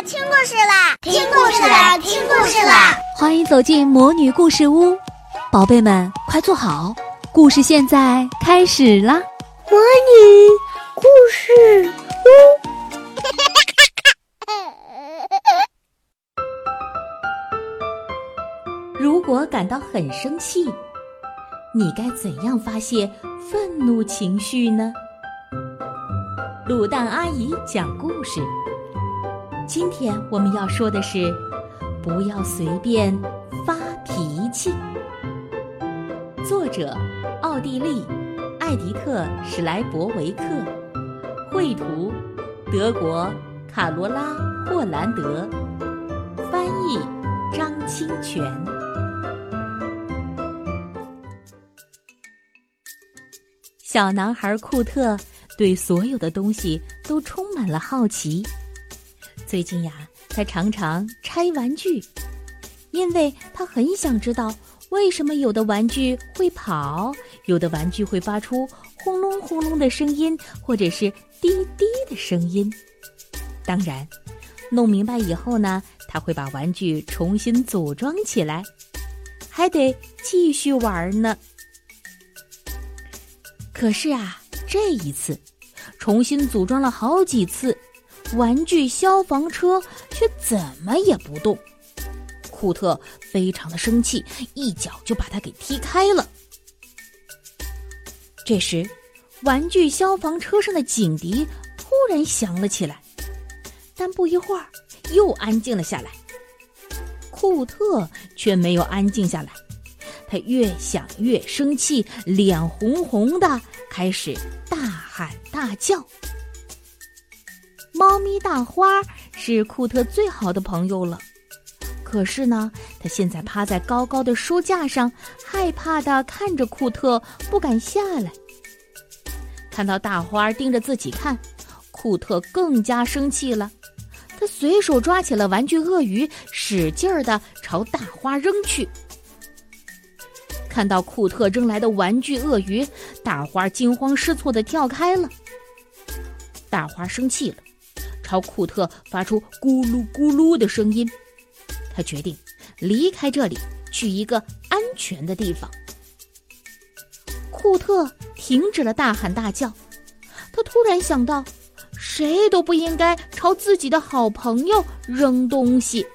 啦，听故事啦，听故事啦，听故事啦！欢迎走进魔女故事屋，宝贝们快坐好，故事现在开始啦！魔女故事屋。如果感到很生气，你该怎样发泄愤怒情绪呢？卤蛋阿姨讲故事。今天我们要说的是，不要随便发脾气。作者：奥地利艾迪特·史莱伯维克，绘图：德国卡罗拉·霍兰德，翻译：张清泉。小男孩库特对所有的东西都充满了好奇。最近呀，他常常拆玩具，因为他很想知道为什么有的玩具会跑，有的玩具会发出轰隆轰隆的声音，或者是滴滴的声音。当然，弄明白以后呢，他会把玩具重新组装起来，还得继续玩呢。可是啊，这一次，重新组装了好几次，玩具消防车却怎么也不动。库特非常的生气，一脚就把它给踢开了。这时，玩具消防车上的警笛突然响了起来，但不一会儿又安静了下来。库特却没有安静下来。他越想越生气，脸红红的，开始大喊大叫。猫咪大花是库特最好的朋友了，可是呢，他现在趴在高高的书架上，害怕的看着库特，不敢下来。看到大花盯着自己看，库特更加生气了。他随手抓起了玩具鳄鱼，使劲儿的朝大花扔去。看到库特扔来的玩具鳄鱼，大花惊慌失措的跳开了。大花生气了，朝库特发出咕噜咕噜的声音。他决定离开这里，去一个安全的地方。库特停止了大喊大叫，他突然想到，谁都不应该朝自己的好朋友扔东西。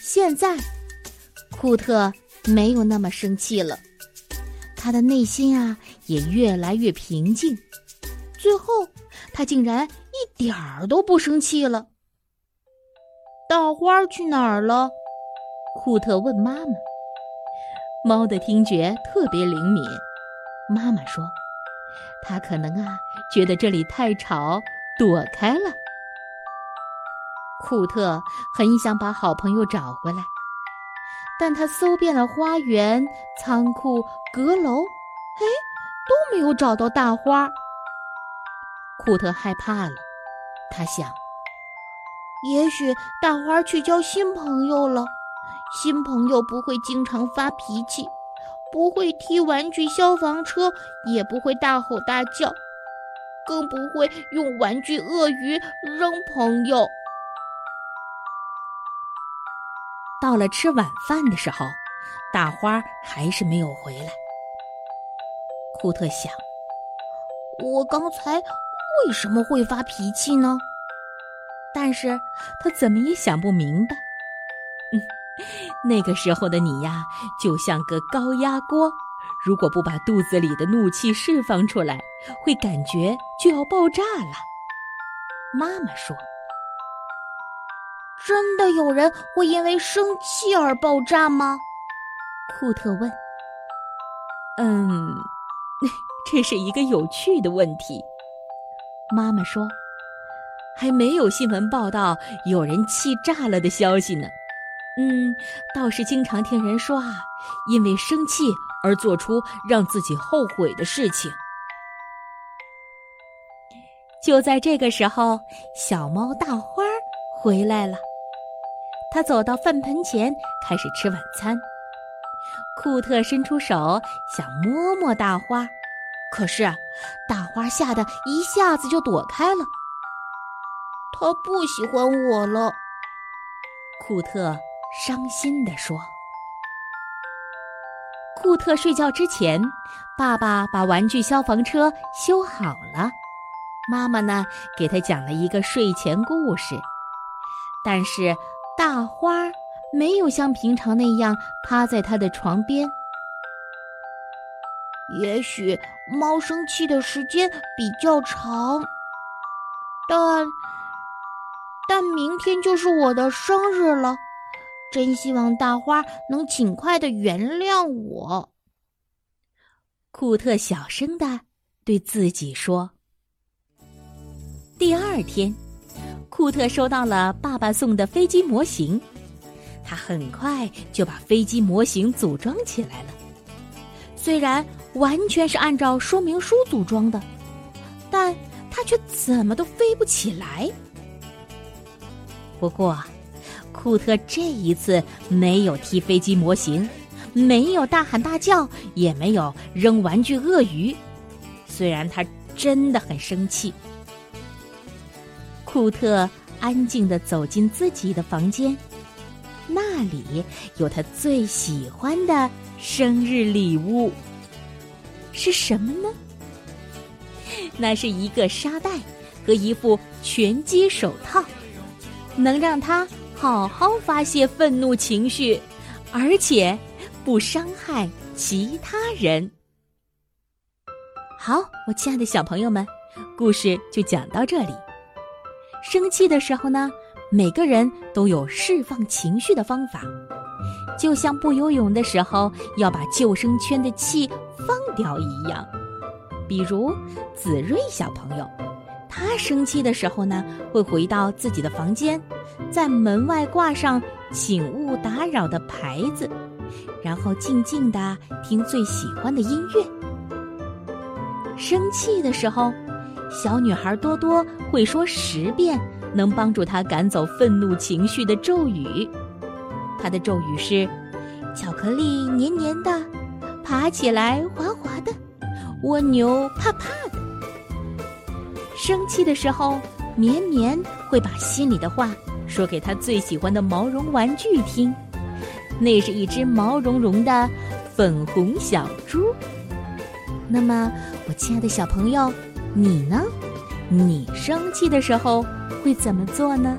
现在，库特。没有那么生气了，他的内心啊也越来越平静。最后，他竟然一点儿都不生气了。大花去哪儿了？库特问妈妈。猫的听觉特别灵敏，妈妈说：“它可能啊觉得这里太吵，躲开了。”库特很想把好朋友找回来。但他搜遍了花园、仓库、阁楼，哎，都没有找到大花。库特害怕了，他想：也许大花去交新朋友了。新朋友不会经常发脾气，不会踢玩具消防车，也不会大吼大叫，更不会用玩具鳄鱼扔朋友。到了吃晚饭的时候，大花还是没有回来。库特想：我刚才为什么会发脾气呢？但是他怎么也想不明白。嗯，那个时候的你呀，就像个高压锅，如果不把肚子里的怒气释放出来，会感觉就要爆炸了。妈妈说。真的有人会因为生气而爆炸吗？库特问。嗯，这是一个有趣的问题。妈妈说，还没有新闻报道有人气炸了的消息呢。嗯，倒是经常听人说啊，因为生气而做出让自己后悔的事情。就在这个时候，小猫大花回来了。他走到饭盆前，开始吃晚餐。库特伸出手想摸摸大花，可是大花吓得一下子就躲开了。他不喜欢我了。库特伤心地说。库特睡觉之前，爸爸把玩具消防车修好了。妈妈呢，给他讲了一个睡前故事。但是大花没有像平常那样趴在他的床边。也许猫生气的时间比较长，但但明天就是我的生日了，真希望大花能尽快的原谅我。库特小声的对自己说。第二天，库特收到了爸爸送的飞机模型，他很快就把飞机模型组装起来了。虽然完全是按照说明书组装的，但它却怎么都飞不起来。不过，库特这一次没有踢飞机模型，没有大喊大叫，也没有扔玩具鳄鱼。虽然他真的很生气。库特安静的走进自己的房间，那里有他最喜欢的生日礼物。是什么呢？那是一个沙袋和一副拳击手套，能让他好好发泄愤怒情绪，而且不伤害其他人。好，我亲爱的小朋友们，故事就讲到这里。生气的时候呢，每个人都有释放情绪的方法，就像不游泳的时候要把救生圈的气放掉一样。比如子睿小朋友，他生气的时候呢，会回到自己的房间，在门外挂上“请勿打扰”的牌子，然后静静的听最喜欢的音乐。生气的时候。小女孩多多会说十遍能帮助她赶走愤怒情绪的咒语。她的咒语是：巧克力黏黏的，爬起来滑滑的，蜗牛怕怕的。生气的时候，绵绵会把心里的话说给他最喜欢的毛绒玩具听。那是一只毛茸茸的粉红小猪。那么，我亲爱的小朋友。你呢？你生气的时候会怎么做呢？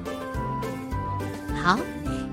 好，